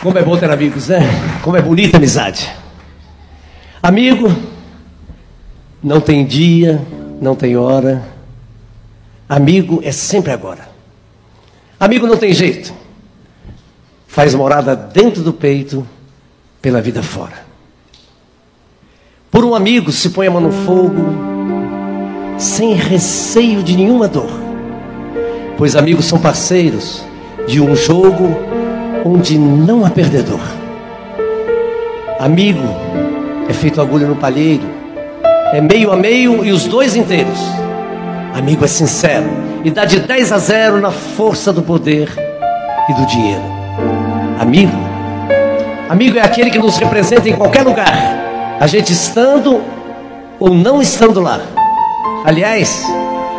Como é bom ter amigos, né? Como é bonita a amizade. Amigo, não tem dia, não tem hora. Amigo é sempre agora. Amigo não tem jeito. Faz morada dentro do peito, pela vida fora. Por um amigo se põe a mão no fogo, sem receio de nenhuma dor. Pois amigos são parceiros de um jogo onde não há perdedor. Amigo é feito agulha no palheiro, é meio a meio e os dois inteiros. Amigo é sincero e dá de 10 a 0 na força do poder e do dinheiro. Amigo, amigo é aquele que nos representa em qualquer lugar, a gente estando ou não estando lá. Aliás,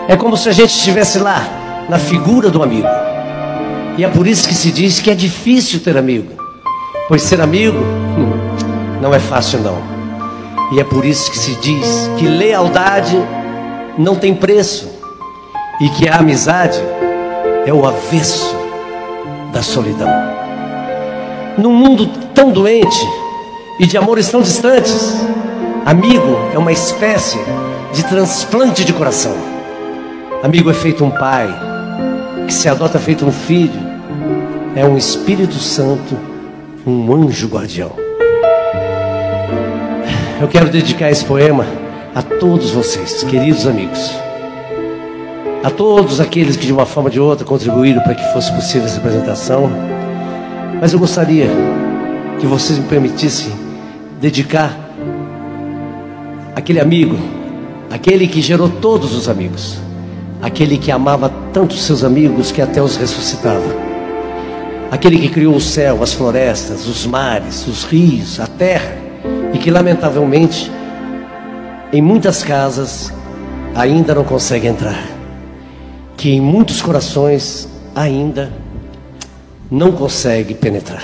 é como se a gente estivesse lá, na figura do amigo. E é por isso que se diz que é difícil ter amigo. Pois ser amigo não é fácil não. E é por isso que se diz que lealdade não tem preço. E que a amizade é o avesso da solidão. Num mundo tão doente e de amores tão distantes, amigo é uma espécie de transplante de coração. Amigo é feito um pai, que se adota feito um filho, é um Espírito Santo, um anjo guardião. Eu quero dedicar esse poema a todos vocês, queridos amigos. A todos aqueles que de uma forma ou de outra contribuíram para que fosse possível essa apresentação. Mas eu gostaria que vocês me permitissem dedicar aquele amigo, aquele que gerou todos os amigos, aquele que amava tanto seus amigos que até os ressuscitava aquele que criou o céu, as florestas, os mares, os rios, a terra, e que lamentavelmente em muitas casas ainda não consegue entrar, que em muitos corações ainda não consegue penetrar.